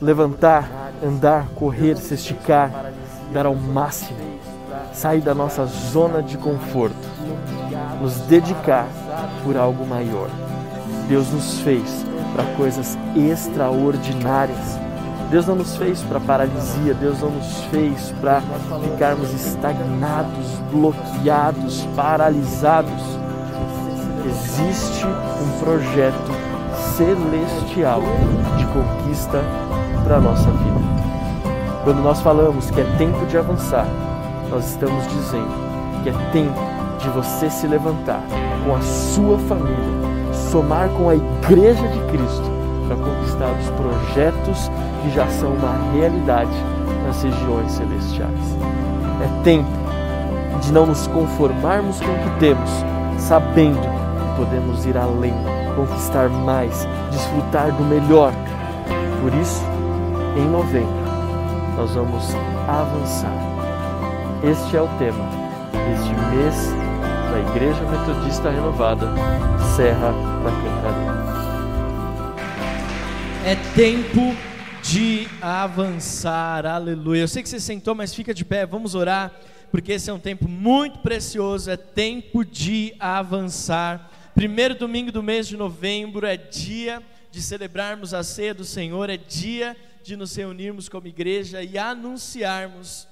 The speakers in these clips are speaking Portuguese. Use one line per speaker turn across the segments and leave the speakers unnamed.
levantar, andar, correr, se esticar, dar ao máximo, sair da nossa zona de conforto, nos dedicar por algo maior. Deus nos fez para coisas extraordinárias. Deus não nos fez para paralisia, Deus não nos fez para ficarmos estagnados, bloqueados, paralisados. Existe um projeto celestial de conquista para a nossa vida. Quando nós falamos que é tempo de avançar, nós estamos dizendo que é tempo de você se levantar com a sua família, somar com a igreja de Cristo para conquistar os projetos que já são uma realidade nas regiões celestiais. É tempo de não nos conformarmos com o que temos, sabendo que podemos ir além, conquistar mais, desfrutar do melhor. Por isso, em novembro, nós vamos avançar. Este é o tema deste mês da Igreja Metodista Renovada, Serra da Cantareira.
É tempo de avançar, aleluia. Eu sei que você sentou, mas fica de pé, vamos orar, porque esse é um tempo muito precioso, é tempo de avançar. Primeiro domingo do mês de novembro é dia de celebrarmos a ceia do Senhor, é dia de nos reunirmos como igreja e anunciarmos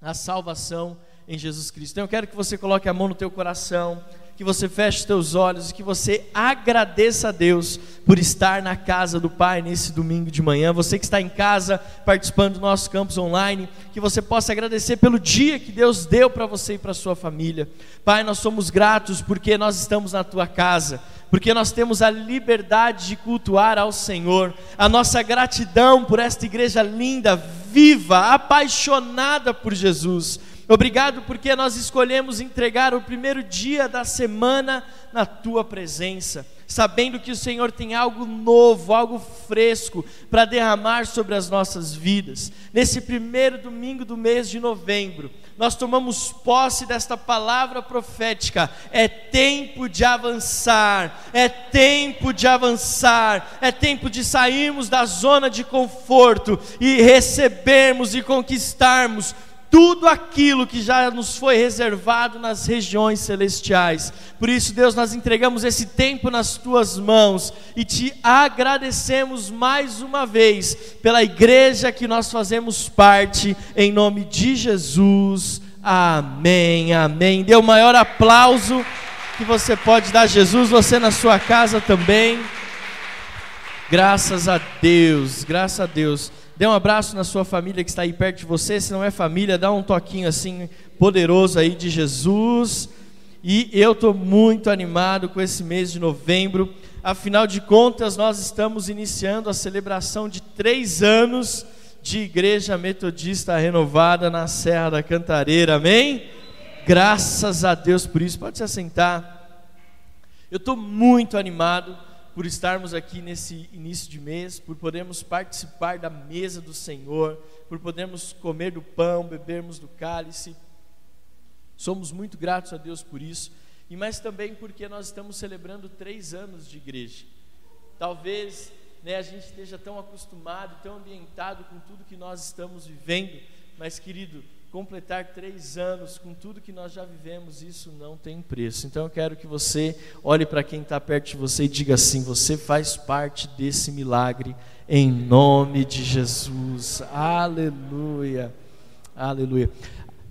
a salvação em Jesus Cristo. Então eu quero que você coloque a mão no teu coração, que você feche os teus olhos e que você agradeça a Deus por estar na casa do Pai nesse domingo de manhã. Você que está em casa participando do nosso campus online, que você possa agradecer pelo dia que Deus deu para você e para sua família. Pai, nós somos gratos porque nós estamos na tua casa porque nós temos a liberdade de cultuar ao Senhor, a nossa gratidão por esta igreja linda, viva, apaixonada por Jesus. Obrigado porque nós escolhemos entregar o primeiro dia da semana na tua presença, sabendo que o Senhor tem algo novo, algo fresco para derramar sobre as nossas vidas. Nesse primeiro domingo do mês de novembro, nós tomamos posse desta palavra profética. É tempo de avançar, é tempo de avançar, é tempo de sairmos da zona de conforto e recebermos e conquistarmos tudo aquilo que já nos foi reservado nas regiões celestiais. Por isso, Deus, nós entregamos esse tempo nas tuas mãos e te agradecemos mais uma vez pela igreja que nós fazemos parte, em nome de Jesus. Amém, amém. Dê o maior aplauso que você pode dar a Jesus, você na sua casa também. Graças a Deus, graças a Deus. Dê um abraço na sua família que está aí perto de você. Se não é família, dá um toquinho assim poderoso aí de Jesus. E eu estou muito animado com esse mês de novembro. Afinal de contas, nós estamos iniciando a celebração de três anos de Igreja Metodista Renovada na Serra da Cantareira. Amém? Graças a Deus por isso. Pode se assentar. Eu estou muito animado por estarmos aqui nesse início de mês, por podermos participar da mesa do Senhor, por podermos comer do pão, bebermos do cálice. Somos muito gratos a Deus por isso, e mas também porque nós estamos celebrando três anos de igreja. Talvez né, a gente esteja tão acostumado, tão ambientado com tudo que nós estamos vivendo, mas querido, completar três anos com tudo que nós já vivemos, isso não tem preço. Então eu quero que você olhe para quem está perto de você e diga assim: você faz parte desse milagre, em nome de Jesus. Aleluia, aleluia.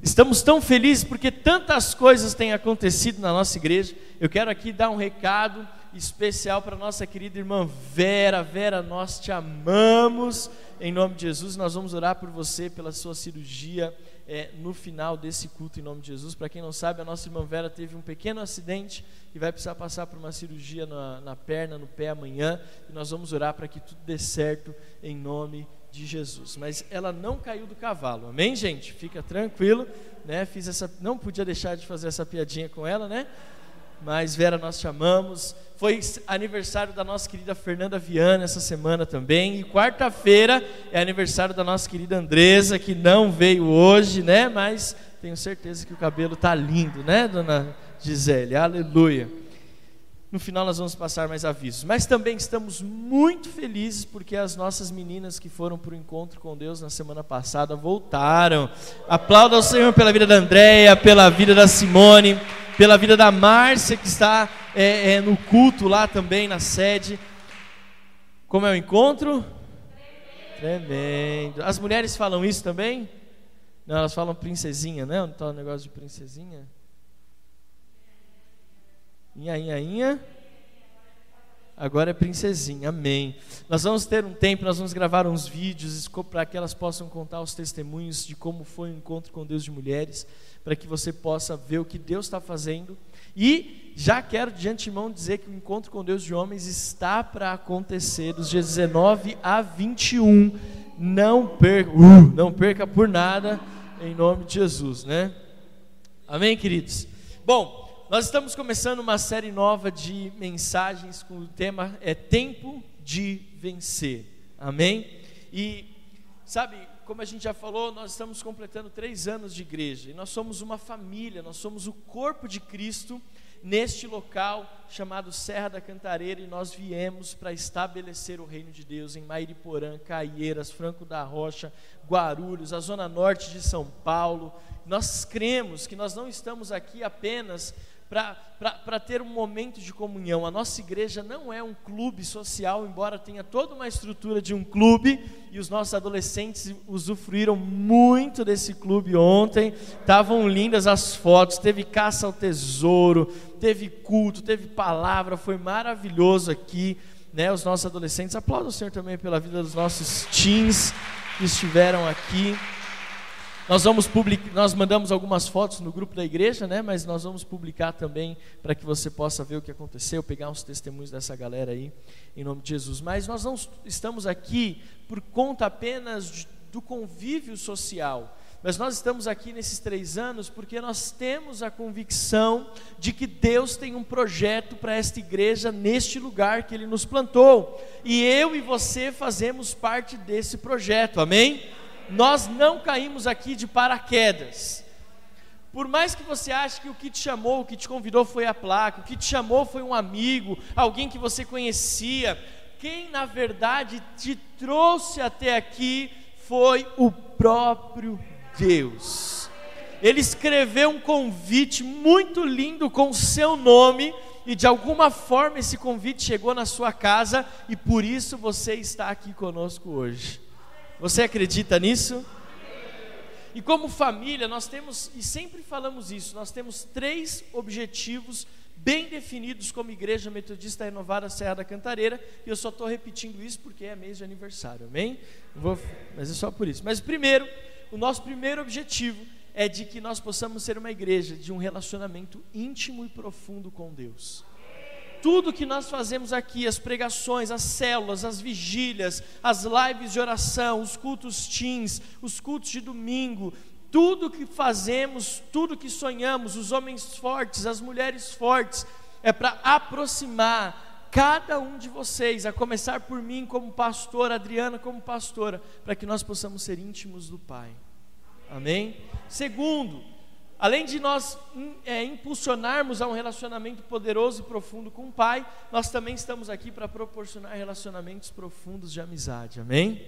Estamos tão felizes porque tantas coisas têm acontecido na nossa igreja. Eu quero aqui dar um recado especial para nossa querida irmã Vera. Vera, nós te amamos. Em nome de Jesus, nós vamos orar por você, pela sua cirurgia é, no final desse culto em nome de Jesus. Para quem não sabe, a nossa irmã Vera teve um pequeno acidente e vai precisar passar por uma cirurgia na, na perna, no pé amanhã. E nós vamos orar para que tudo dê certo em nome de Jesus. Mas ela não caiu do cavalo, amém, gente? Fica tranquilo, né? Fiz essa, não podia deixar de fazer essa piadinha com ela, né? Mas Vera, nós chamamos. Foi aniversário da nossa querida Fernanda Viana essa semana também. E quarta-feira é aniversário da nossa querida Andresa, que não veio hoje, né? Mas tenho certeza que o cabelo tá lindo, né, dona Gisele? Aleluia. No final nós vamos passar mais avisos. Mas também estamos muito felizes porque as nossas meninas que foram para o encontro com Deus na semana passada voltaram. Aplauda ao Senhor pela vida da Andréia, pela vida da Simone, pela vida da Márcia que está é, é, no culto lá também na sede. Como é o encontro? Tremendo. As mulheres falam isso também? Não, elas falam princesinha, né? Não está o negócio de princesinha? Inha, inha, inha. Agora é princesinha, amém. Nós vamos ter um tempo, nós vamos gravar uns vídeos para que elas possam contar os testemunhos de como foi o encontro com Deus de mulheres, para que você possa ver o que Deus está fazendo. E já quero de antemão dizer que o encontro com Deus de homens está para acontecer dos dias 19 a 21. Não perca, uh, não perca por nada, em nome de Jesus, né? Amém, queridos? Bom, nós estamos começando uma série nova de mensagens com o tema é Tempo de Vencer. Amém? E sabe, como a gente já falou, nós estamos completando três anos de igreja e nós somos uma família, nós somos o corpo de Cristo neste local chamado Serra da Cantareira e nós viemos para estabelecer o reino de Deus em Mairiporã, Caieiras, Franco da Rocha, Guarulhos, a zona norte de São Paulo. Nós cremos que nós não estamos aqui apenas para ter um momento de comunhão. A nossa igreja não é um clube social, embora tenha toda uma estrutura de um clube, e os nossos adolescentes usufruíram muito desse clube ontem. Estavam lindas as fotos, teve caça ao tesouro, teve culto, teve palavra, foi maravilhoso aqui. Né, os nossos adolescentes, aplauda o Senhor também pela vida dos nossos teens que estiveram aqui. Nós vamos publicar, nós mandamos algumas fotos no grupo da igreja, né? Mas nós vamos publicar também para que você possa ver o que aconteceu, pegar uns testemunhos dessa galera aí, em nome de Jesus. Mas nós não estamos aqui por conta apenas do convívio social. Mas nós estamos aqui nesses três anos porque nós temos a convicção de que Deus tem um projeto para esta igreja neste lugar que Ele nos plantou. E eu e você fazemos parte desse projeto, amém? Nós não caímos aqui de paraquedas. Por mais que você ache que o que te chamou, o que te convidou foi a placa, o que te chamou foi um amigo, alguém que você conhecia, quem na verdade te trouxe até aqui foi o próprio Deus. Ele escreveu um convite muito lindo com o seu nome, e de alguma forma esse convite chegou na sua casa, e por isso você está aqui conosco hoje. Você acredita nisso? E como família, nós temos, e sempre falamos isso, nós temos três objetivos bem definidos como Igreja Metodista Renovada Serra da Cantareira, e eu só estou repetindo isso porque é mês de aniversário, amém? Vou, mas é só por isso. Mas primeiro, o nosso primeiro objetivo é de que nós possamos ser uma igreja de um relacionamento íntimo e profundo com Deus tudo que nós fazemos aqui, as pregações, as células, as vigílias, as lives de oração, os cultos teens, os cultos de domingo, tudo que fazemos, tudo que sonhamos, os homens fortes, as mulheres fortes, é para aproximar cada um de vocês, a começar por mim como pastor, Adriana como pastora, para que nós possamos ser íntimos do Pai. Amém? Segundo, Além de nós hum, é, impulsionarmos a um relacionamento poderoso e profundo com o Pai, nós também estamos aqui para proporcionar relacionamentos profundos de amizade, amém?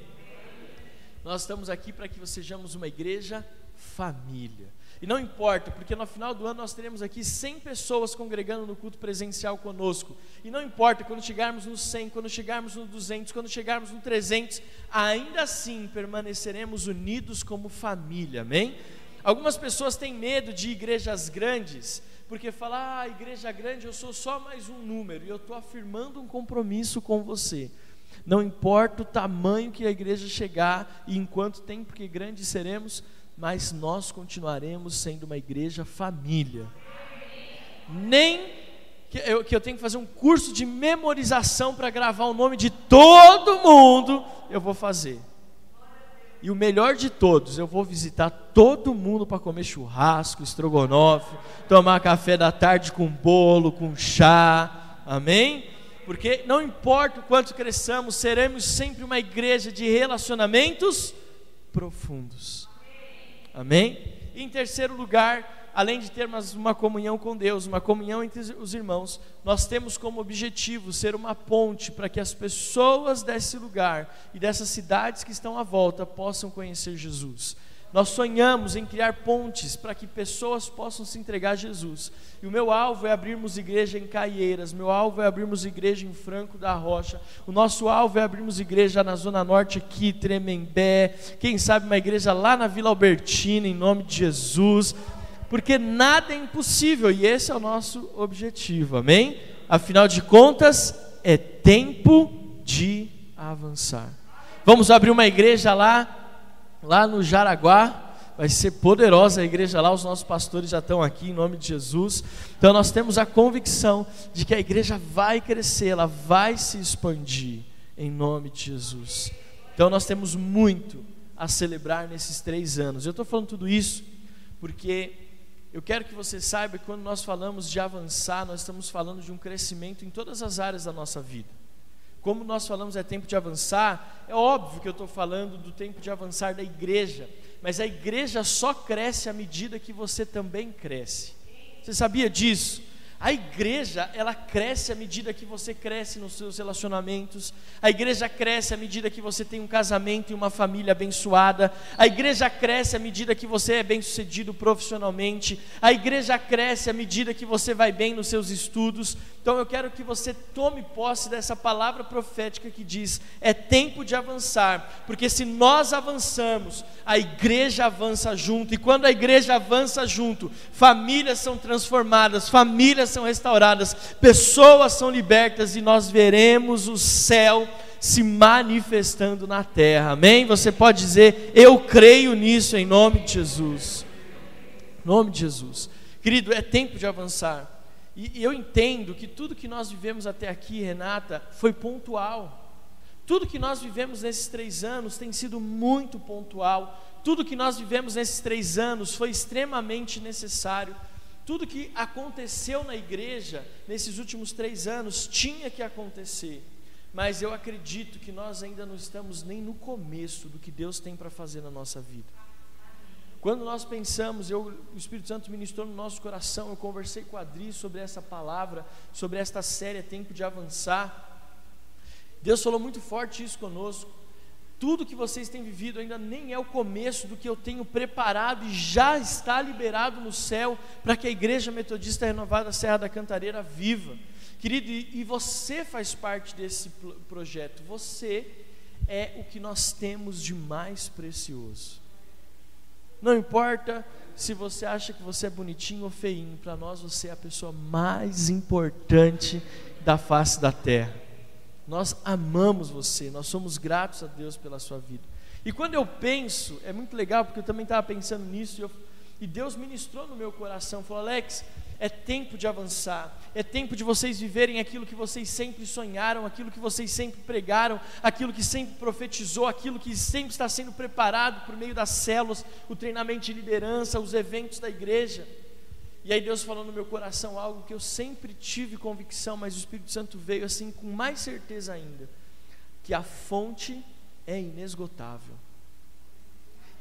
Nós estamos aqui para que sejamos uma igreja família. E não importa, porque no final do ano nós teremos aqui 100 pessoas congregando no culto presencial conosco. E não importa, quando chegarmos no 100, quando chegarmos no 200, quando chegarmos no 300, ainda assim permaneceremos unidos como família, amém? Algumas pessoas têm medo de igrejas grandes, porque falam, ah, igreja grande, eu sou só mais um número, e eu estou afirmando um compromisso com você. Não importa o tamanho que a igreja chegar e em quanto tempo que grande seremos, mas nós continuaremos sendo uma igreja família. Nem que eu, que eu tenho que fazer um curso de memorização para gravar o nome de todo mundo, eu vou fazer. E o melhor de todos, eu vou visitar todo mundo para comer churrasco, estrogonofe, tomar café da tarde com bolo, com chá. Amém? Porque não importa o quanto cresçamos, seremos sempre uma igreja de relacionamentos profundos. Amém? Em terceiro lugar, além de termos uma comunhão com Deus, uma comunhão entre os irmãos, nós temos como objetivo ser uma ponte para que as pessoas desse lugar e dessas cidades que estão à volta possam conhecer Jesus. Nós sonhamos em criar pontes para que pessoas possam se entregar a Jesus. E o meu alvo é abrirmos igreja em Caieiras, meu alvo é abrirmos igreja em Franco da Rocha, o nosso alvo é abrirmos igreja na Zona Norte aqui, Tremembé, quem sabe uma igreja lá na Vila Albertina, em nome de Jesus, porque nada é impossível e esse é o nosso objetivo, amém? Afinal de contas, é tempo de avançar. Vamos abrir uma igreja lá lá no Jaraguá. Vai ser poderosa a igreja lá, os nossos pastores já estão aqui em nome de Jesus. Então nós temos a convicção de que a igreja vai crescer, ela vai se expandir em nome de Jesus. Então nós temos muito a celebrar nesses três anos. Eu estou falando tudo isso porque eu quero que você saiba que quando nós falamos de avançar, nós estamos falando de um crescimento em todas as áreas da nossa vida. Como nós falamos, é tempo de avançar, é óbvio que eu estou falando do tempo de avançar da igreja, mas a igreja só cresce à medida que você também cresce. Você sabia disso? A igreja, ela cresce à medida que você cresce nos seus relacionamentos. A igreja cresce à medida que você tem um casamento e uma família abençoada. A igreja cresce à medida que você é bem-sucedido profissionalmente. A igreja cresce à medida que você vai bem nos seus estudos. Então eu quero que você tome posse dessa palavra profética que diz: é tempo de avançar, porque se nós avançamos, a igreja avança junto, e quando a igreja avança junto, famílias são transformadas, famílias são restauradas, pessoas são libertas e nós veremos o céu se manifestando na terra. Amém? Você pode dizer: Eu creio nisso em nome de Jesus. Em nome de Jesus. Querido, é tempo de avançar. E eu entendo que tudo que nós vivemos até aqui, Renata, foi pontual. Tudo que nós vivemos nesses três anos tem sido muito pontual. Tudo que nós vivemos nesses três anos foi extremamente necessário. Tudo que aconteceu na igreja nesses últimos três anos tinha que acontecer. Mas eu acredito que nós ainda não estamos nem no começo do que Deus tem para fazer na nossa vida. Quando nós pensamos, eu, o Espírito Santo ministrou no nosso coração, eu conversei com a Adri sobre essa palavra, sobre esta série Tempo de Avançar. Deus falou muito forte isso conosco. Tudo que vocês têm vivido ainda nem é o começo do que eu tenho preparado e já está liberado no céu para que a Igreja Metodista Renovada Serra da Cantareira viva. Querido, e você faz parte desse projeto, você é o que nós temos de mais precioso. Não importa se você acha que você é bonitinho ou feinho, para nós você é a pessoa mais importante da face da terra. Nós amamos você, nós somos gratos a Deus pela sua vida. E quando eu penso, é muito legal, porque eu também estava pensando nisso, e, eu, e Deus ministrou no meu coração, falou: Alex, é tempo de avançar, é tempo de vocês viverem aquilo que vocês sempre sonharam, aquilo que vocês sempre pregaram, aquilo que sempre profetizou, aquilo que sempre está sendo preparado por meio das células, o treinamento de liderança, os eventos da igreja. E aí Deus falou no meu coração algo que eu sempre tive convicção, mas o Espírito Santo veio assim com mais certeza ainda, que a fonte é inesgotável.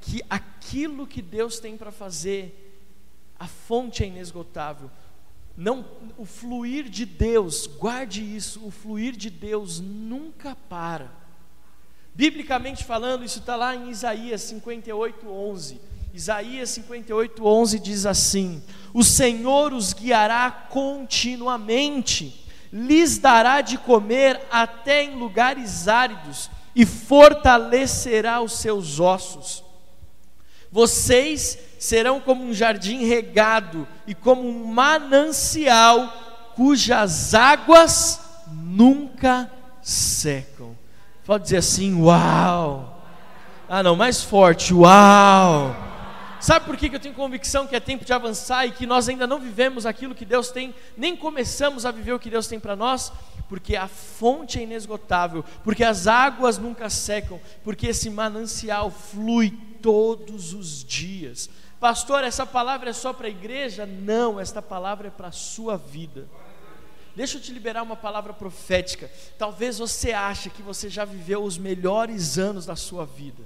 Que aquilo que Deus tem para fazer a fonte é inesgotável. Não, o fluir de Deus, guarde isso, o fluir de Deus nunca para. Biblicamente falando, isso está lá em Isaías 58, 11. Isaías 58, 11 diz assim: O Senhor os guiará continuamente, lhes dará de comer até em lugares áridos, e fortalecerá os seus ossos. Vocês serão como um jardim regado e como um manancial cujas águas nunca secam. Pode dizer assim: Uau! Ah, não, mais forte: Uau! Sabe por que eu tenho convicção que é tempo de avançar e que nós ainda não vivemos aquilo que Deus tem, nem começamos a viver o que Deus tem para nós? Porque a fonte é inesgotável, porque as águas nunca secam, porque esse manancial flui todos os dias. Pastor, essa palavra é só para a igreja? Não, esta palavra é para a sua vida. Deixa eu te liberar uma palavra profética. Talvez você ache que você já viveu os melhores anos da sua vida.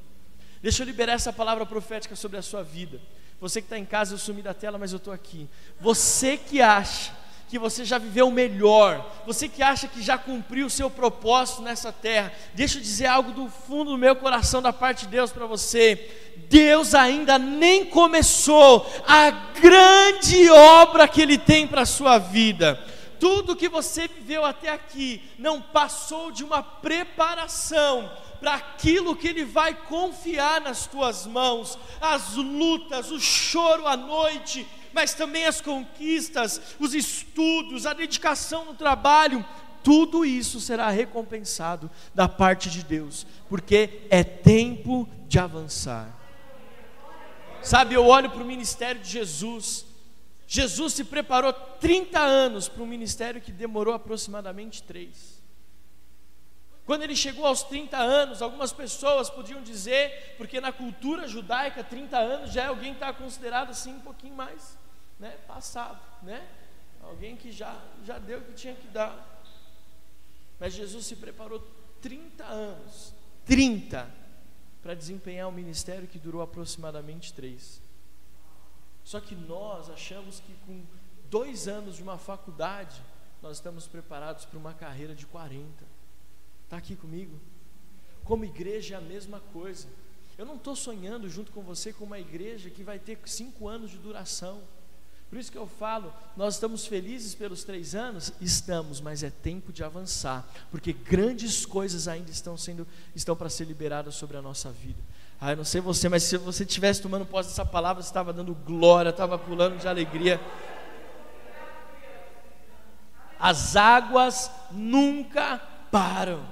Deixa eu liberar essa palavra profética sobre a sua vida. Você que está em casa, eu sumi da tela, mas eu estou aqui. Você que acha que você já viveu melhor, você que acha que já cumpriu o seu propósito nessa terra, deixa eu dizer algo do fundo do meu coração, da parte de Deus para você. Deus ainda nem começou a grande obra que Ele tem para a sua vida. Tudo que você viveu até aqui não passou de uma preparação para aquilo que Ele vai confiar nas tuas mãos, as lutas, o choro à noite, mas também as conquistas, os estudos, a dedicação no trabalho, tudo isso será recompensado da parte de Deus, porque é tempo de avançar. Sabe, eu olho para o ministério de Jesus. Jesus se preparou 30 anos para um ministério que demorou aproximadamente 3. Quando ele chegou aos 30 anos, algumas pessoas podiam dizer, porque na cultura judaica, 30 anos já é alguém que está considerado assim um pouquinho mais né, passado, né? Alguém que já, já deu o que tinha que dar. Mas Jesus se preparou 30 anos, 30 para desempenhar um ministério que durou aproximadamente três. Só que nós achamos que com dois anos de uma faculdade, nós estamos preparados para uma carreira de 40. Está aqui comigo? Como igreja é a mesma coisa. Eu não estou sonhando junto com você com uma igreja que vai ter cinco anos de duração. Por isso que eu falo, nós estamos felizes pelos três anos? Estamos, mas é tempo de avançar, porque grandes coisas ainda estão sendo, estão para ser liberadas sobre a nossa vida. Ah, eu não sei você, mas se você estivesse tomando posse dessa palavra, você estava dando glória, estava pulando de alegria. As águas nunca param.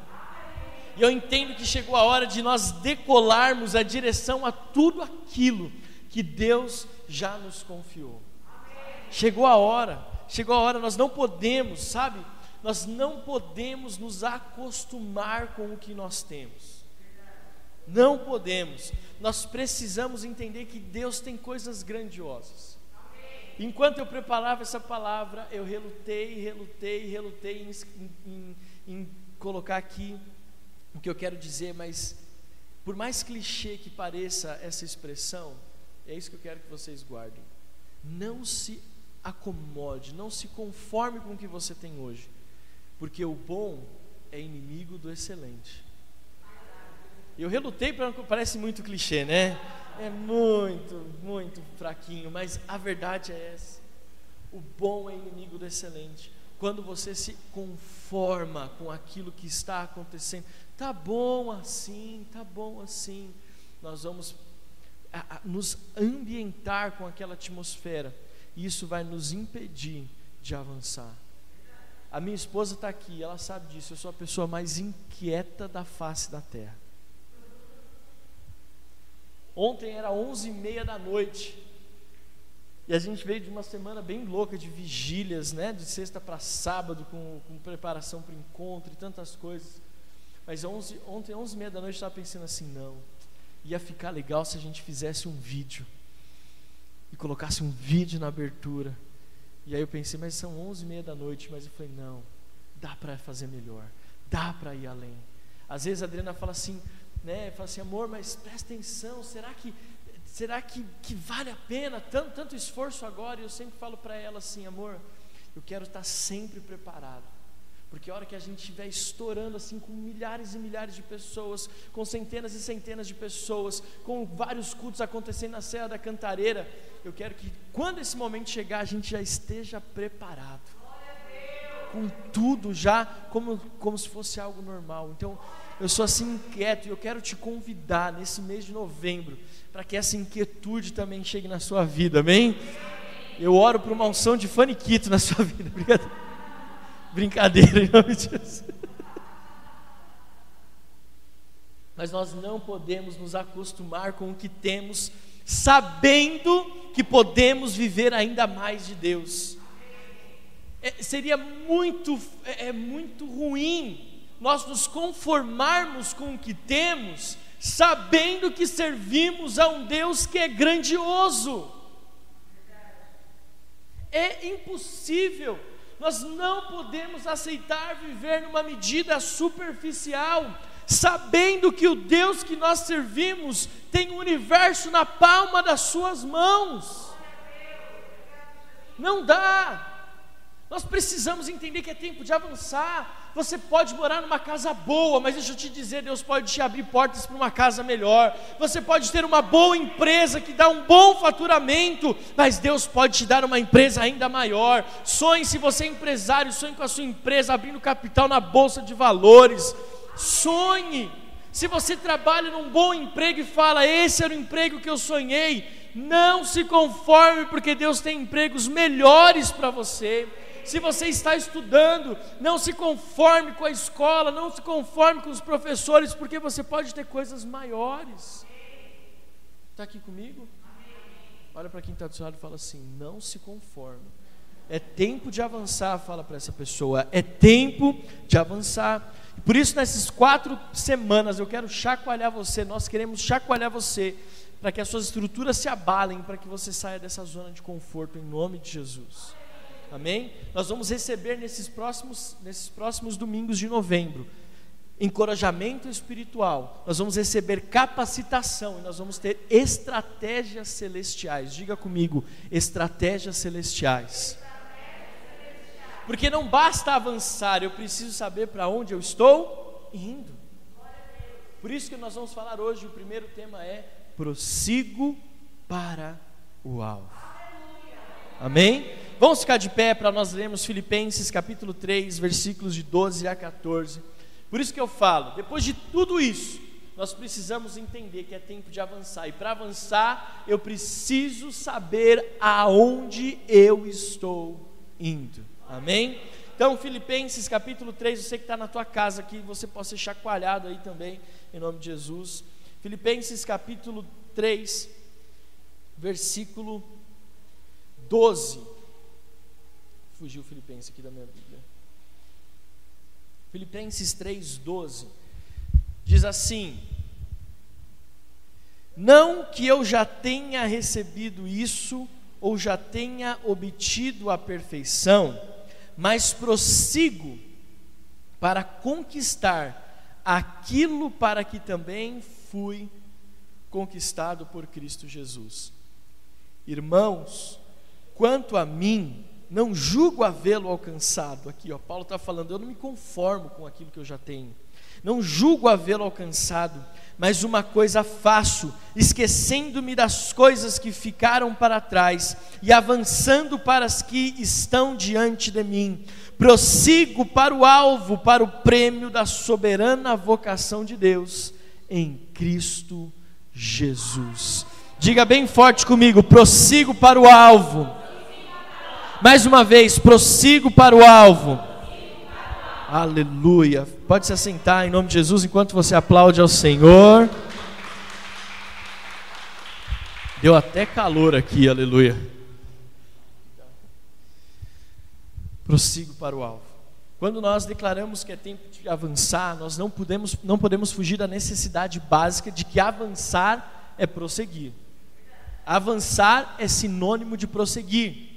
E eu entendo que chegou a hora de nós decolarmos a direção a tudo aquilo que Deus já nos confiou. Chegou a hora, chegou a hora, nós não podemos, sabe? Nós não podemos nos acostumar com o que nós temos. Não podemos. Nós precisamos entender que Deus tem coisas grandiosas. Enquanto eu preparava essa palavra, eu relutei, relutei, relutei em, em, em colocar aqui o que eu quero dizer, mas por mais clichê que pareça essa expressão, é isso que eu quero que vocês guardem. Não se acomode, não se conforme com o que você tem hoje, porque o bom é inimigo do excelente. Eu relutei para parece muito clichê, né? É muito, muito fraquinho, mas a verdade é essa. O bom é inimigo do excelente. Quando você se conforma com aquilo que está acontecendo, tá bom assim, tá bom assim. Nós vamos nos ambientar com aquela atmosfera isso vai nos impedir de avançar. A minha esposa está aqui, ela sabe disso. Eu sou a pessoa mais inquieta da face da terra. Ontem era onze e meia da noite. E a gente veio de uma semana bem louca de vigílias, né? De sexta para sábado, com, com preparação para o encontro e tantas coisas. Mas onze, ontem, onze e meia da noite, eu estava pensando assim: não, ia ficar legal se a gente fizesse um vídeo e colocasse um vídeo na abertura. E aí eu pensei, mas são onze e meia da noite, mas eu falei, não, dá para fazer melhor, dá para ir além. Às vezes a Adriana fala assim, né, fala assim, amor, mas presta atenção, será que será que, que vale a pena tanto, tanto esforço agora? E eu sempre falo para ela assim, amor, eu quero estar sempre preparado. Porque a hora que a gente estiver estourando assim com milhares e milhares de pessoas, com centenas e centenas de pessoas, com vários cultos acontecendo na Serra da Cantareira, eu quero que quando esse momento chegar, a gente já esteja preparado. Com tudo já como, como se fosse algo normal. Então, eu sou assim inquieto e eu quero te convidar nesse mês de novembro para que essa inquietude também chegue na sua vida, amém? Eu oro por uma unção de faniquito na sua vida. Obrigado. Brincadeira em nome de Jesus. Mas nós não podemos nos acostumar com o que temos, sabendo que podemos viver ainda mais de Deus. É, seria muito, é, é muito ruim nós nos conformarmos com o que temos, sabendo que servimos a um Deus que é grandioso. É impossível nós não podemos aceitar viver numa medida superficial. sabendo que o Deus que nós servimos tem o universo na palma das suas mãos. Não dá. Nós precisamos entender que é tempo de avançar. Você pode morar numa casa boa, mas deixa eu te dizer, Deus pode te abrir portas para uma casa melhor. Você pode ter uma boa empresa que dá um bom faturamento, mas Deus pode te dar uma empresa ainda maior. Sonhe se você é empresário, sonhe com a sua empresa abrindo capital na bolsa de valores. Sonhe. Se você trabalha num bom emprego e fala, esse era o emprego que eu sonhei, não se conforme, porque Deus tem empregos melhores para você. Se você está estudando, não se conforme com a escola, não se conforme com os professores, porque você pode ter coisas maiores. Está aqui comigo? Olha para quem está do seu lado e fala assim: não se conforme. É tempo de avançar, fala para essa pessoa. É tempo de avançar. Por isso, nessas quatro semanas, eu quero chacoalhar você, nós queremos chacoalhar você, para que as suas estruturas se abalem, para que você saia dessa zona de conforto, em nome de Jesus. Amém? Nós vamos receber nesses próximos, nesses próximos domingos de novembro encorajamento espiritual, nós vamos receber capacitação e nós vamos ter estratégias celestiais. Diga comigo, estratégias celestiais. Porque não basta avançar, eu preciso saber para onde eu estou indo. Por isso que nós vamos falar hoje, o primeiro tema é prossigo para o alvo. Amém? Vamos ficar de pé para nós lermos Filipenses capítulo 3, versículos de 12 a 14. Por isso que eu falo, depois de tudo isso, nós precisamos entender que é tempo de avançar. E para avançar, eu preciso saber aonde eu estou indo. Amém? Então, Filipenses capítulo 3, você que está na tua casa aqui, você pode ser chacoalhado aí também, em nome de Jesus. Filipenses capítulo 3, versículo 12. Fugiu Filipenses aqui da minha Bíblia. Filipenses 3, 12. Diz assim: Não que eu já tenha recebido isso, ou já tenha obtido a perfeição, mas prossigo para conquistar aquilo para que também fui conquistado por Cristo Jesus. Irmãos, quanto a mim, não julgo havê-lo alcançado. Aqui, ó, Paulo está falando, eu não me conformo com aquilo que eu já tenho. Não julgo havê-lo alcançado, mas uma coisa faço, esquecendo-me das coisas que ficaram para trás e avançando para as que estão diante de mim. Prossigo para o alvo, para o prêmio da soberana vocação de Deus em Cristo Jesus. Diga bem forte comigo: prossigo para o alvo. Mais uma vez, prossigo para o alvo. Aleluia. Pode se assentar em nome de Jesus enquanto você aplaude ao Senhor. Deu até calor aqui, aleluia. Prossigo para o alvo. Quando nós declaramos que é tempo de avançar, nós não podemos, não podemos fugir da necessidade básica de que avançar é prosseguir. Avançar é sinônimo de prosseguir.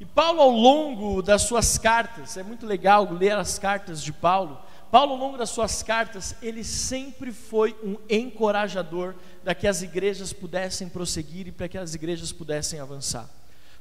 E Paulo, ao longo das suas cartas, é muito legal ler as cartas de Paulo. Paulo, ao longo das suas cartas, ele sempre foi um encorajador para que as igrejas pudessem prosseguir e para que as igrejas pudessem avançar.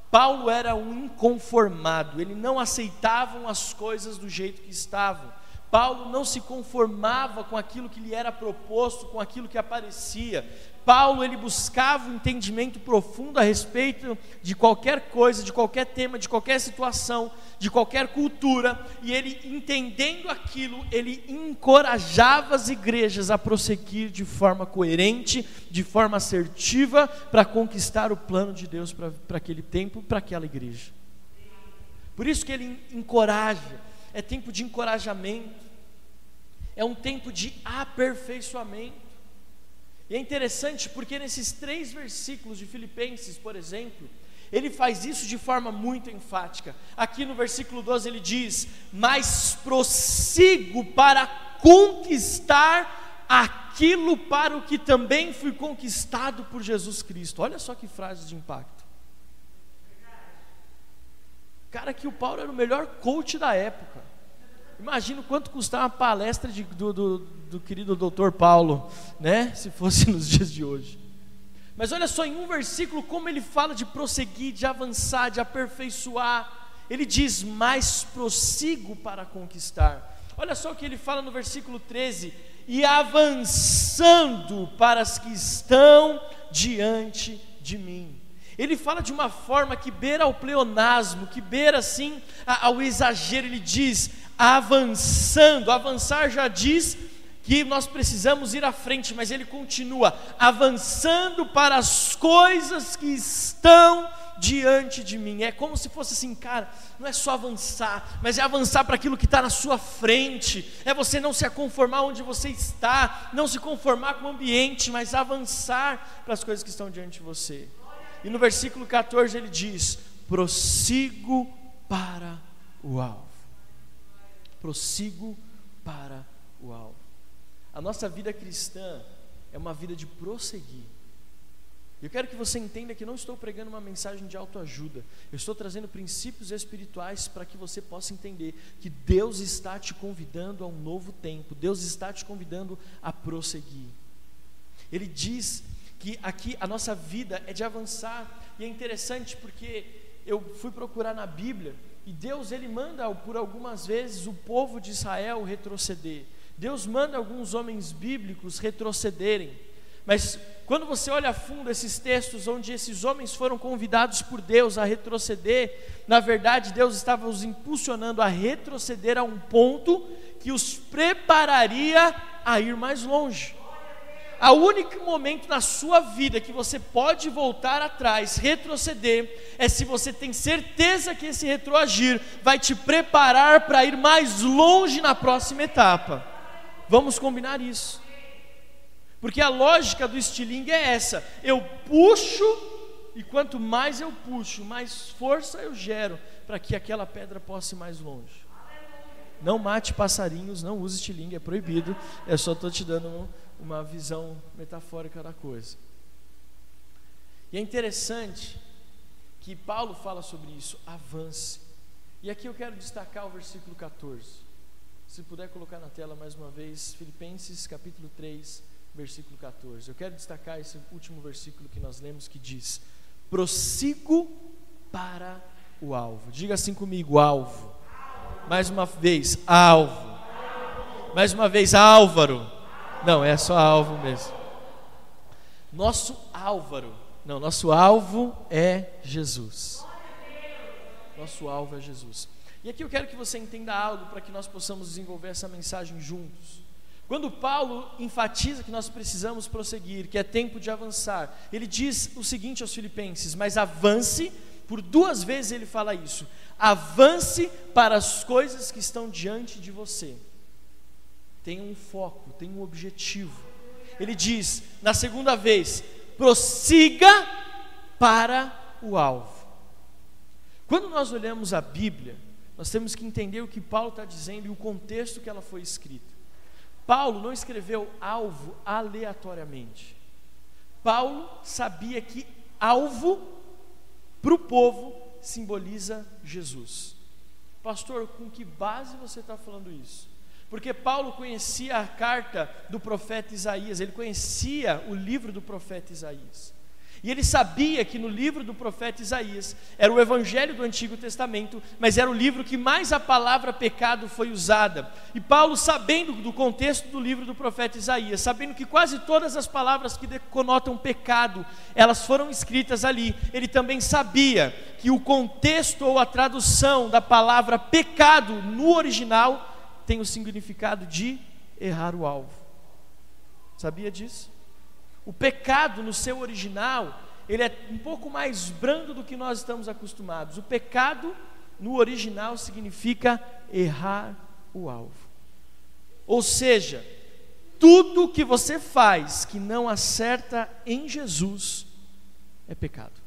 Paulo era um inconformado, ele não aceitava as coisas do jeito que estavam. Paulo não se conformava com aquilo que lhe era proposto, com aquilo que aparecia. Paulo ele buscava um entendimento profundo a respeito de qualquer coisa, de qualquer tema, de qualquer situação, de qualquer cultura, e ele entendendo aquilo, ele encorajava as igrejas a prosseguir de forma coerente, de forma assertiva, para conquistar o plano de Deus para aquele tempo, para aquela igreja. Por isso que ele encoraja, é tempo de encorajamento, é um tempo de aperfeiçoamento. E é interessante porque nesses três versículos de Filipenses, por exemplo, ele faz isso de forma muito enfática. Aqui no versículo 12 ele diz: Mas prossigo para conquistar aquilo para o que também fui conquistado por Jesus Cristo. Olha só que frase de impacto. Cara, que o Paulo era o melhor coach da época. Imagina quanto custava uma palestra de, do, do, do querido doutor Paulo, né? Se fosse nos dias de hoje. Mas olha só, em um versículo, como ele fala de prosseguir, de avançar, de aperfeiçoar. Ele diz: Mais prossigo para conquistar. Olha só o que ele fala no versículo 13: E avançando para as que estão diante de mim. Ele fala de uma forma que beira ao pleonasmo, que beira assim ao exagero. Ele diz: avançando, avançar já diz que nós precisamos ir à frente, mas ele continua avançando para as coisas que estão diante de mim. É como se fosse assim, cara, não é só avançar, mas é avançar para aquilo que está na sua frente. É você não se conformar onde você está, não se conformar com o ambiente, mas avançar para as coisas que estão diante de você. E no versículo 14 ele diz: prossigo para o alvo. Prossigo para o alvo. A nossa vida cristã é uma vida de prosseguir. Eu quero que você entenda que não estou pregando uma mensagem de autoajuda. Eu estou trazendo princípios espirituais para que você possa entender que Deus está te convidando a um novo tempo. Deus está te convidando a prosseguir. Ele diz que aqui a nossa vida é de avançar. E é interessante porque eu fui procurar na Bíblia e Deus ele manda por algumas vezes o povo de Israel retroceder. Deus manda alguns homens bíblicos retrocederem. Mas quando você olha a fundo esses textos onde esses homens foram convidados por Deus a retroceder, na verdade Deus estava os impulsionando a retroceder a um ponto que os prepararia a ir mais longe. O único momento na sua vida que você pode voltar atrás, retroceder, é se você tem certeza que esse retroagir vai te preparar para ir mais longe na próxima etapa. Vamos combinar isso. Porque a lógica do estilingue é essa: eu puxo, e quanto mais eu puxo, mais força eu gero para que aquela pedra possa ir mais longe. Não mate passarinhos, não use estilingue, é proibido. Eu só estou te dando uma visão metafórica da coisa. E é interessante que Paulo fala sobre isso, avance. E aqui eu quero destacar o versículo 14. Se puder colocar na tela mais uma vez, Filipenses capítulo 3, versículo 14. Eu quero destacar esse último versículo que nós lemos que diz: Prossigo para o alvo. Diga assim comigo: alvo. Mais uma vez, alvo. Mais uma vez, Álvaro. Não, é só alvo mesmo. Nosso Álvaro. Não, nosso alvo é Jesus. Nosso alvo é Jesus. E aqui eu quero que você entenda algo para que nós possamos desenvolver essa mensagem juntos. Quando Paulo enfatiza que nós precisamos prosseguir, que é tempo de avançar, ele diz o seguinte aos Filipenses: Mas avance, por duas vezes ele fala isso, avance para as coisas que estão diante de você. Tenha um foco, tenha um objetivo. Ele diz, na segunda vez, prossiga para o alvo. Quando nós olhamos a Bíblia, nós temos que entender o que Paulo está dizendo e o contexto que ela foi escrita. Paulo não escreveu alvo aleatoriamente. Paulo sabia que alvo para o povo simboliza Jesus. Pastor, com que base você está falando isso? Porque Paulo conhecia a carta do profeta Isaías, ele conhecia o livro do profeta Isaías. E ele sabia que no livro do profeta Isaías era o evangelho do Antigo Testamento, mas era o livro que mais a palavra pecado foi usada. E Paulo, sabendo do contexto do livro do profeta Isaías, sabendo que quase todas as palavras que conotam pecado, elas foram escritas ali, ele também sabia que o contexto ou a tradução da palavra pecado no original tem o significado de errar o alvo. Sabia disso? O pecado, no seu original, ele é um pouco mais brando do que nós estamos acostumados. O pecado, no original, significa errar o alvo. Ou seja, tudo que você faz que não acerta em Jesus é pecado,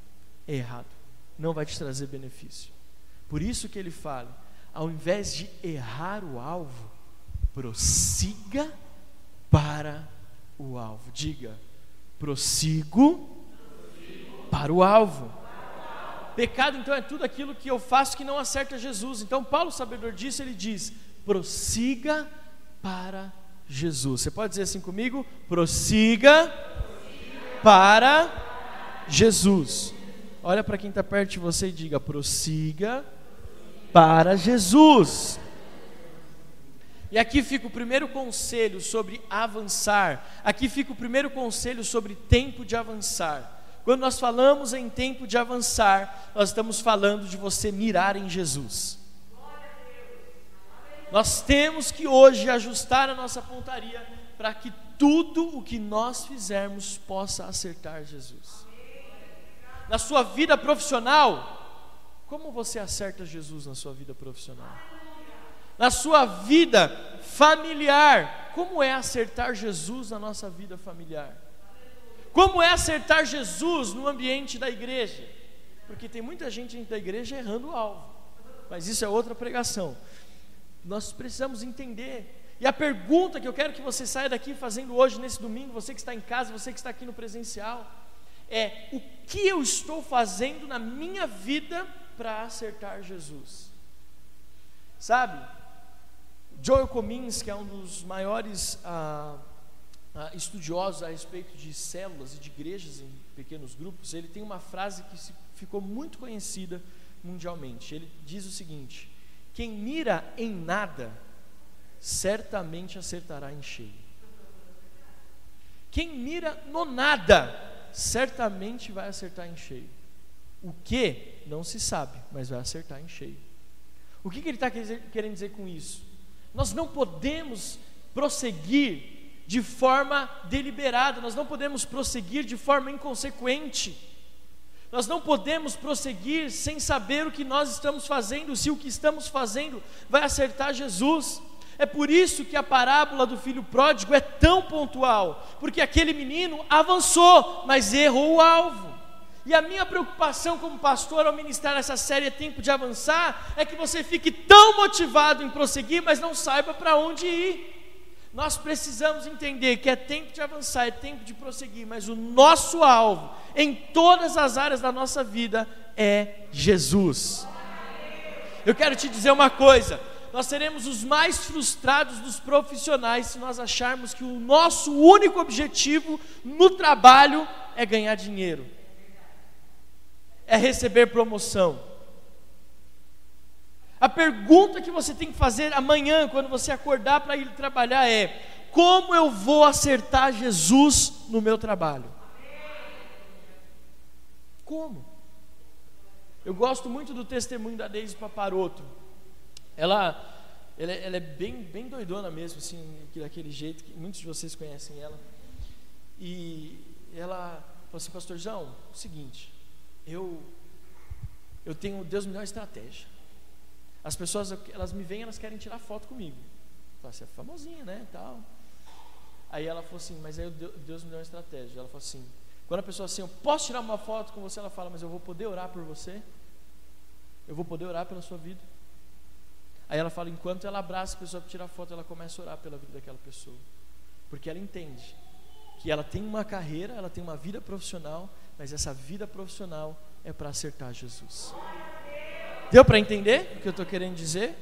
é errado, não vai te trazer benefício. Por isso que ele fala, ao invés de errar o alvo, prossiga para o alvo. Diga, prossigo para o alvo. Pecado, então, é tudo aquilo que eu faço que não acerta Jesus. Então, Paulo, sabedor disso, ele diz: prossiga para Jesus. Você pode dizer assim comigo? Prossiga, prossiga. para Jesus. Olha para quem está perto de você e diga: prossiga para Jesus. E aqui fica o primeiro conselho sobre avançar. Aqui fica o primeiro conselho sobre tempo de avançar. Quando nós falamos em tempo de avançar, nós estamos falando de você mirar em Jesus. Nós temos que hoje ajustar a nossa pontaria para que tudo o que nós fizermos possa acertar Jesus. Na sua vida profissional, como você acerta Jesus na sua vida profissional? Na sua vida familiar, como é acertar Jesus na nossa vida familiar? Como é acertar Jesus no ambiente da igreja? Porque tem muita gente dentro da igreja errando o alvo. Mas isso é outra pregação. Nós precisamos entender. E a pergunta que eu quero que você saia daqui fazendo hoje, nesse domingo, você que está em casa, você que está aqui no presencial, é: o que eu estou fazendo na minha vida para acertar Jesus? Sabe, Joel Comins, que é um dos maiores ah, ah, estudiosos a respeito de células e de igrejas em pequenos grupos, ele tem uma frase que se, ficou muito conhecida mundialmente. Ele diz o seguinte: quem mira em nada, certamente acertará em cheio. Quem mira no nada, certamente vai acertar em cheio. O que não se sabe, mas vai acertar em cheio. O que, que ele está querendo dizer com isso? Nós não podemos prosseguir de forma deliberada, nós não podemos prosseguir de forma inconsequente. Nós não podemos prosseguir sem saber o que nós estamos fazendo, se o que estamos fazendo vai acertar Jesus. É por isso que a parábola do filho pródigo é tão pontual, porque aquele menino avançou, mas errou o alvo. E a minha preocupação como pastor ao ministrar essa série é tempo de avançar, é que você fique tão motivado em prosseguir, mas não saiba para onde ir. Nós precisamos entender que é tempo de avançar, é tempo de prosseguir, mas o nosso alvo em todas as áreas da nossa vida é Jesus. Eu quero te dizer uma coisa: nós seremos os mais frustrados dos profissionais se nós acharmos que o nosso único objetivo no trabalho é ganhar dinheiro, é receber promoção. A pergunta que você tem que fazer amanhã, quando você acordar para ir trabalhar, é: como eu vou acertar Jesus no meu trabalho? Como? Eu gosto muito do testemunho da Deise Paparoto. Ela, ela, ela, é bem, bem doidona mesmo, assim, daquele jeito que muitos de vocês conhecem ela. E ela falou assim, pastorzão, é o seguinte, eu, eu tenho, Deus me uma estratégia. As pessoas, elas me veem, elas querem tirar foto comigo. Fala, você é famosinha, né, tal. Aí ela falou assim, mas aí Deus me deu uma estratégia. Ela falou assim, quando a pessoa assim, eu posso tirar uma foto com você, ela fala, mas eu vou poder orar por você? Eu vou poder orar pela sua vida? Aí ela fala, enquanto ela abraça a pessoa para tirar foto, ela começa a orar pela vida daquela pessoa. Porque ela entende que ela tem uma carreira, ela tem uma vida profissional, mas essa vida profissional é para acertar Jesus. Deu para entender o que eu estou querendo dizer?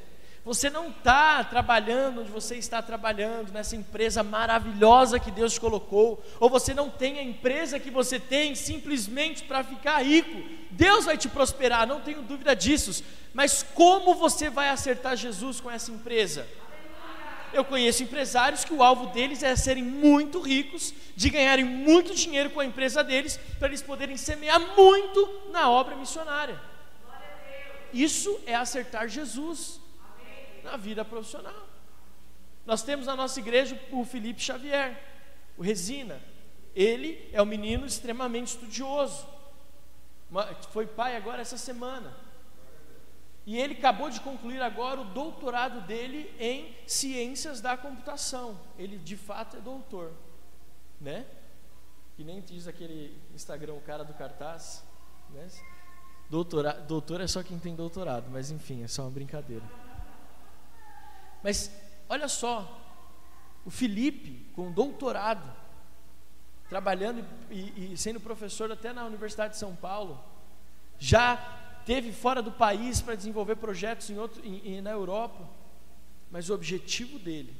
Você não está trabalhando onde você está trabalhando, nessa empresa maravilhosa que Deus colocou, ou você não tem a empresa que você tem simplesmente para ficar rico. Deus vai te prosperar, não tenho dúvida disso, mas como você vai acertar Jesus com essa empresa? Eu conheço empresários que o alvo deles é serem muito ricos, de ganharem muito dinheiro com a empresa deles, para eles poderem semear muito na obra missionária. Isso é acertar Jesus na vida profissional. Nós temos na nossa igreja o Felipe Xavier, o Resina. Ele é um menino extremamente estudioso. Foi pai agora essa semana. E ele acabou de concluir agora o doutorado dele em ciências da computação. Ele de fato é doutor, né? Que nem diz aquele Instagram, o cara do cartaz, né? Doutora, doutor é só quem tem doutorado, mas enfim, é só uma brincadeira. Mas olha só, o Felipe, com doutorado, trabalhando e, e, sendo professor até na Universidade de São Paulo, já teve fora do país para desenvolver projetos em outro, em, em, na Europa. mas o objetivo dele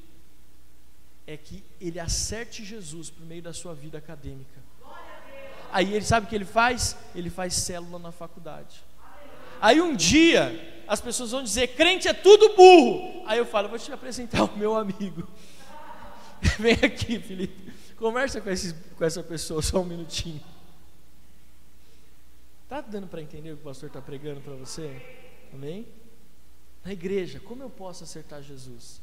é que ele acerte Jesus por meio da sua vida acadêmica. Aí ele sabe o que ele faz? Ele faz célula na faculdade. Aí um dia as pessoas vão dizer: crente é tudo burro. Aí eu falo: vou te apresentar o meu amigo. Vem aqui, Felipe. Conversa com, esse, com essa pessoa só um minutinho. Tá dando para entender o que o pastor está pregando para você? Amém? Na igreja, como eu posso acertar Jesus?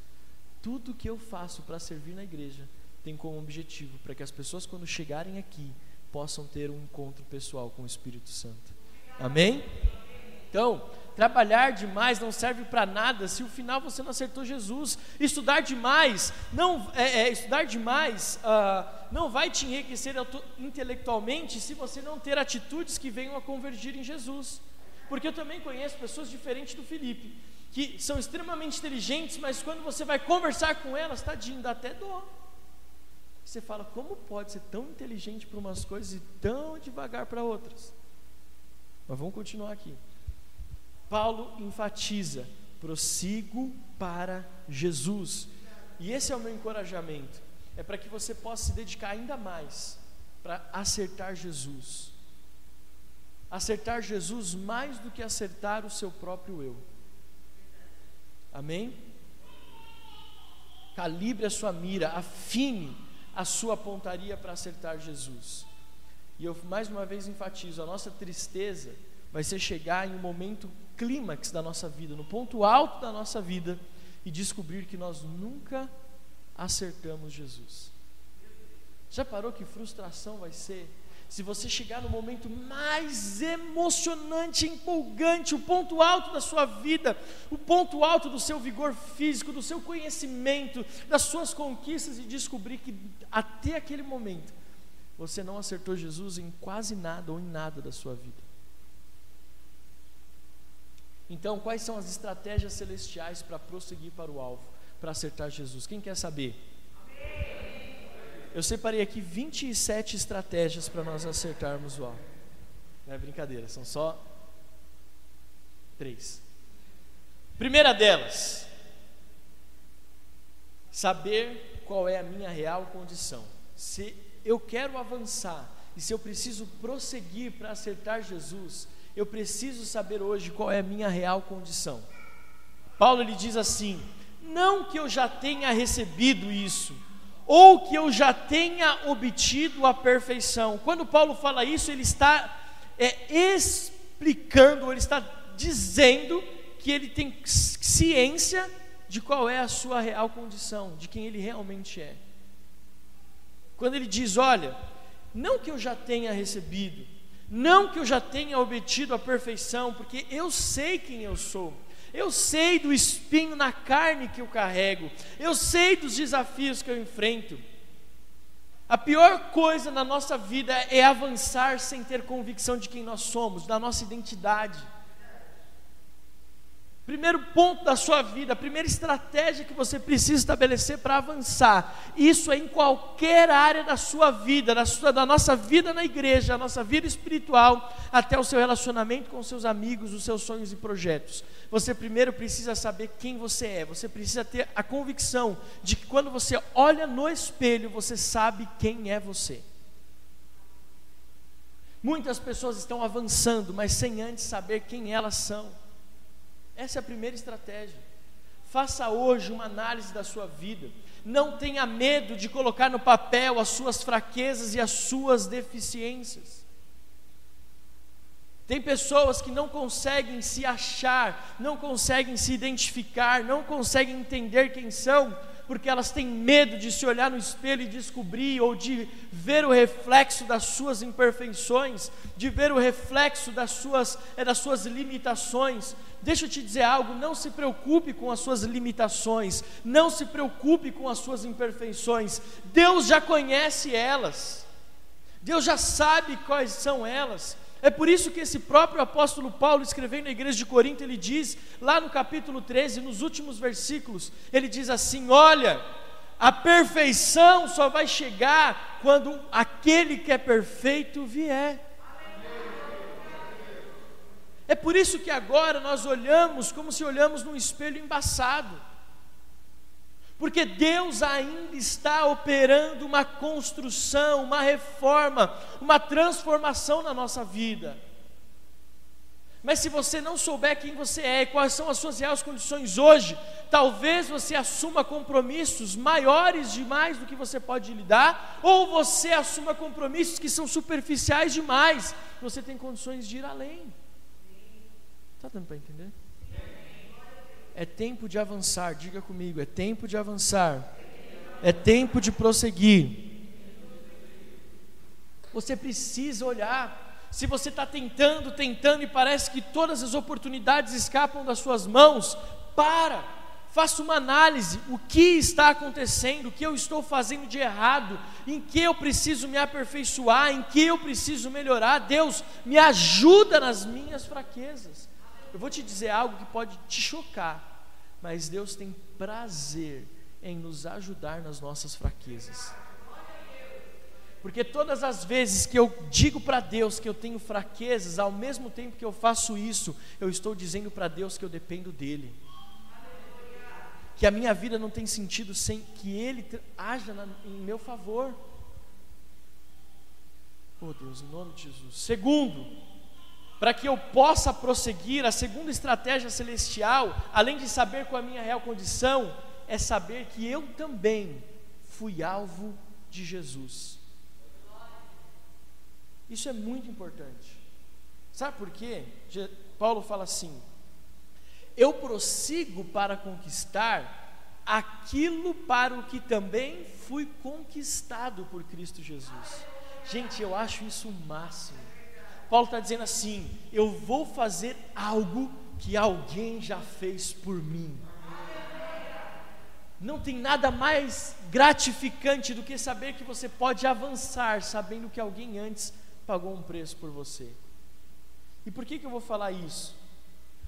Tudo que eu faço para servir na igreja tem como objetivo para que as pessoas, quando chegarem aqui, possam ter um encontro pessoal com o Espírito Santo. Amém? Então, trabalhar demais não serve para nada se o final você não acertou Jesus. Estudar demais não é, é estudar demais uh, não vai te enriquecer intelectualmente se você não ter atitudes que venham a convergir em Jesus. Porque eu também conheço pessoas diferentes do Felipe que são extremamente inteligentes, mas quando você vai conversar com elas, tadinho, dá até dó. Você fala, como pode ser tão inteligente para umas coisas e tão devagar para outras? Mas vamos continuar aqui. Paulo enfatiza: prossigo para Jesus. E esse é o meu encorajamento. É para que você possa se dedicar ainda mais para acertar Jesus. Acertar Jesus mais do que acertar o seu próprio eu. Amém? Calibre a sua mira, afine a sua pontaria para acertar Jesus. E eu mais uma vez enfatizo: a nossa tristeza vai ser chegar em um momento clímax da nossa vida, no ponto alto da nossa vida, e descobrir que nós nunca acertamos Jesus. Já parou que frustração vai ser? Se você chegar no momento mais emocionante, empolgante, o ponto alto da sua vida, o ponto alto do seu vigor físico, do seu conhecimento, das suas conquistas, e descobrir que até aquele momento você não acertou Jesus em quase nada ou em nada da sua vida. Então, quais são as estratégias celestiais para prosseguir para o alvo, para acertar Jesus? Quem quer saber? Eu separei aqui 27 estratégias para nós acertarmos o alvo. Não é brincadeira, são só três. Primeira delas, saber qual é a minha real condição. Se eu quero avançar e se eu preciso prosseguir para acertar Jesus, eu preciso saber hoje qual é a minha real condição. Paulo ele diz assim: não que eu já tenha recebido isso, ou que eu já tenha obtido a perfeição. Quando Paulo fala isso, ele está é, explicando, ele está dizendo que ele tem ciência de qual é a sua real condição, de quem ele realmente é. Quando ele diz: Olha, não que eu já tenha recebido, não que eu já tenha obtido a perfeição, porque eu sei quem eu sou. Eu sei do espinho na carne que eu carrego. Eu sei dos desafios que eu enfrento. A pior coisa na nossa vida é avançar sem ter convicção de quem nós somos, da nossa identidade. Primeiro ponto da sua vida, a primeira estratégia que você precisa estabelecer para avançar, isso é em qualquer área da sua vida, da, sua, da nossa vida na igreja, da nossa vida espiritual, até o seu relacionamento com seus amigos, os seus sonhos e projetos. Você primeiro precisa saber quem você é, você precisa ter a convicção de que quando você olha no espelho, você sabe quem é você. Muitas pessoas estão avançando, mas sem antes saber quem elas são. Essa é a primeira estratégia. Faça hoje uma análise da sua vida. Não tenha medo de colocar no papel as suas fraquezas e as suas deficiências. Tem pessoas que não conseguem se achar, não conseguem se identificar, não conseguem entender quem são, porque elas têm medo de se olhar no espelho e descobrir, ou de ver o reflexo das suas imperfeições, de ver o reflexo das suas, é, das suas limitações. Deixa eu te dizer algo: não se preocupe com as suas limitações, não se preocupe com as suas imperfeições, Deus já conhece elas, Deus já sabe quais são elas. É por isso que esse próprio apóstolo Paulo, escrevendo na igreja de Corinto, ele diz, lá no capítulo 13, nos últimos versículos, ele diz assim: Olha, a perfeição só vai chegar quando aquele que é perfeito vier. É por isso que agora nós olhamos como se olhamos num espelho embaçado. Porque Deus ainda está operando uma construção, uma reforma, uma transformação na nossa vida. Mas se você não souber quem você é e quais são as suas reais condições hoje, talvez você assuma compromissos maiores demais do que você pode lidar, ou você assuma compromissos que são superficiais demais, você tem condições de ir além. Está dando para entender? É tempo de avançar, diga comigo, é tempo de avançar, é tempo de prosseguir. Você precisa olhar se você está tentando, tentando e parece que todas as oportunidades escapam das suas mãos, para, faça uma análise: o que está acontecendo, o que eu estou fazendo de errado, em que eu preciso me aperfeiçoar, em que eu preciso melhorar. Deus, me ajuda nas minhas fraquezas. Eu vou te dizer algo que pode te chocar, mas Deus tem prazer em nos ajudar nas nossas fraquezas. Porque todas as vezes que eu digo para Deus que eu tenho fraquezas, ao mesmo tempo que eu faço isso, eu estou dizendo para Deus que eu dependo dEle. Que a minha vida não tem sentido sem que Ele haja na, em meu favor. Oh Deus, em nome de Jesus. Segundo, para que eu possa prosseguir, a segunda estratégia celestial, além de saber qual é a minha real condição, é saber que eu também fui alvo de Jesus. Isso é muito importante. Sabe por quê? Paulo fala assim: Eu prossigo para conquistar aquilo para o que também fui conquistado por Cristo Jesus. Gente, eu acho isso o máximo. Paulo está dizendo assim: Eu vou fazer algo que alguém já fez por mim. Não tem nada mais gratificante do que saber que você pode avançar sabendo que alguém antes pagou um preço por você. E por que, que eu vou falar isso?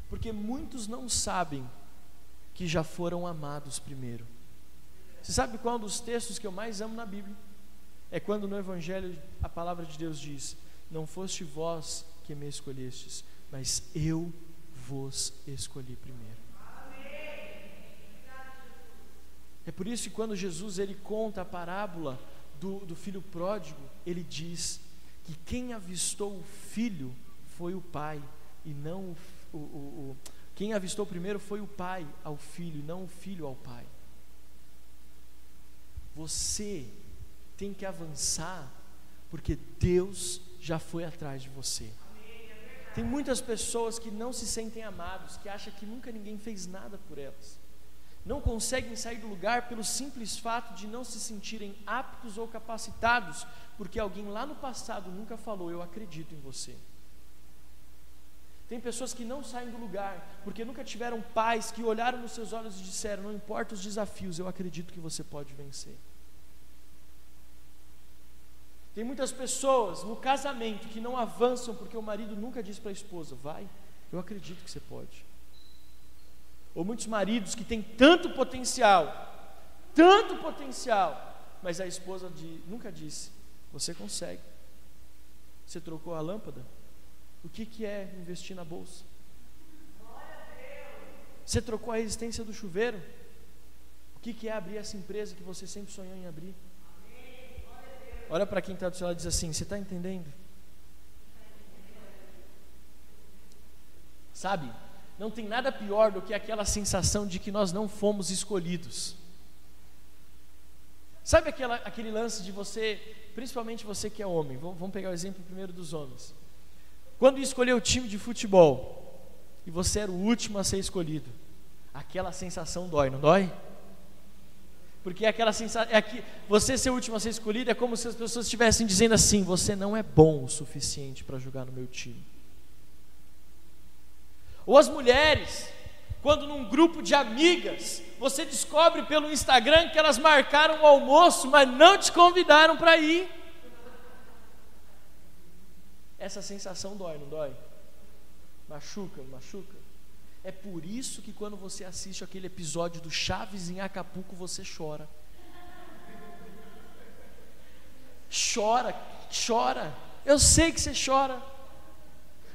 Porque muitos não sabem que já foram amados primeiro. Você sabe qual é um dos textos que eu mais amo na Bíblia? É quando no Evangelho a palavra de Deus diz: Não foste vós que me escolhestes, mas eu vos escolhi primeiro. É por isso que quando Jesus ele conta a parábola do, do filho pródigo, ele diz que quem avistou o filho foi o pai e não o, o, o, quem avistou primeiro foi o pai ao filho, e não o filho ao pai. Você tem que avançar, porque Deus já foi atrás de você. Tem muitas pessoas que não se sentem amados, que acham que nunca ninguém fez nada por elas não conseguem sair do lugar pelo simples fato de não se sentirem aptos ou capacitados, porque alguém lá no passado nunca falou: Eu acredito em você. Tem pessoas que não saem do lugar porque nunca tiveram pais que olharam nos seus olhos e disseram: Não importa os desafios, eu acredito que você pode vencer. Tem muitas pessoas no casamento que não avançam porque o marido nunca diz para a esposa: Vai, eu acredito que você pode ou muitos maridos que têm tanto potencial, tanto potencial, mas a esposa de, nunca disse: Você consegue. Você trocou a lâmpada? O que, que é investir na bolsa? Você trocou a resistência do chuveiro? O que, que é abrir essa empresa que você sempre sonhou em abrir? Olha para quem está do seu lado e diz assim: Você está entendendo? Sabe? não tem nada pior do que aquela sensação de que nós não fomos escolhidos. Sabe aquela, aquele lance de você, principalmente você que é homem, vamos pegar o exemplo primeiro dos homens. Quando escolheu o time de futebol e você era o último a ser escolhido, aquela sensação dói, não dói? Porque aquela sensação, é que você ser o último a ser escolhido é como se as pessoas estivessem dizendo assim: você não é bom o suficiente para jogar no meu time. Ou as mulheres, quando num grupo de amigas, você descobre pelo Instagram que elas marcaram o almoço, mas não te convidaram para ir. Essa sensação dói, não dói? Machuca, machuca. É por isso que quando você assiste aquele episódio do Chaves em Acapulco, você chora. Chora, chora. Eu sei que você chora.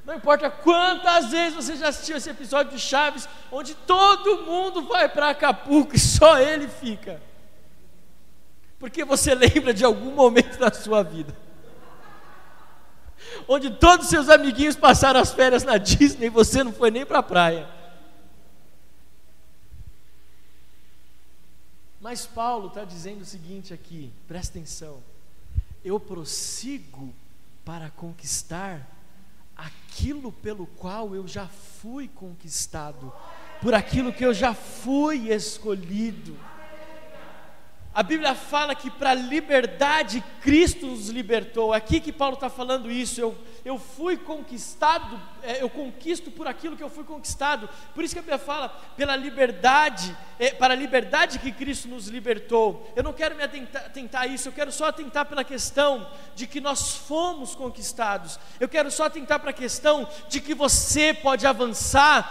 Não importa quantas vezes você já assistiu esse episódio de Chaves, onde todo mundo vai para Acapulco e só ele fica. Porque você lembra de algum momento da sua vida. Onde todos seus amiguinhos passaram as férias na Disney e você não foi nem para a praia. Mas Paulo está dizendo o seguinte aqui, presta atenção. Eu prossigo para conquistar aquilo pelo qual eu já fui conquistado, por aquilo que eu já fui escolhido. A Bíblia fala que para a liberdade Cristo nos libertou. Aqui que Paulo está falando isso. Eu, eu fui conquistado, é, eu conquisto por aquilo que eu fui conquistado. Por isso que a Bíblia fala, pela liberdade, é, para a liberdade que Cristo nos libertou. Eu não quero me atentar, atentar isso, eu quero só atentar pela questão de que nós fomos conquistados. Eu quero só atentar para a questão de que você pode avançar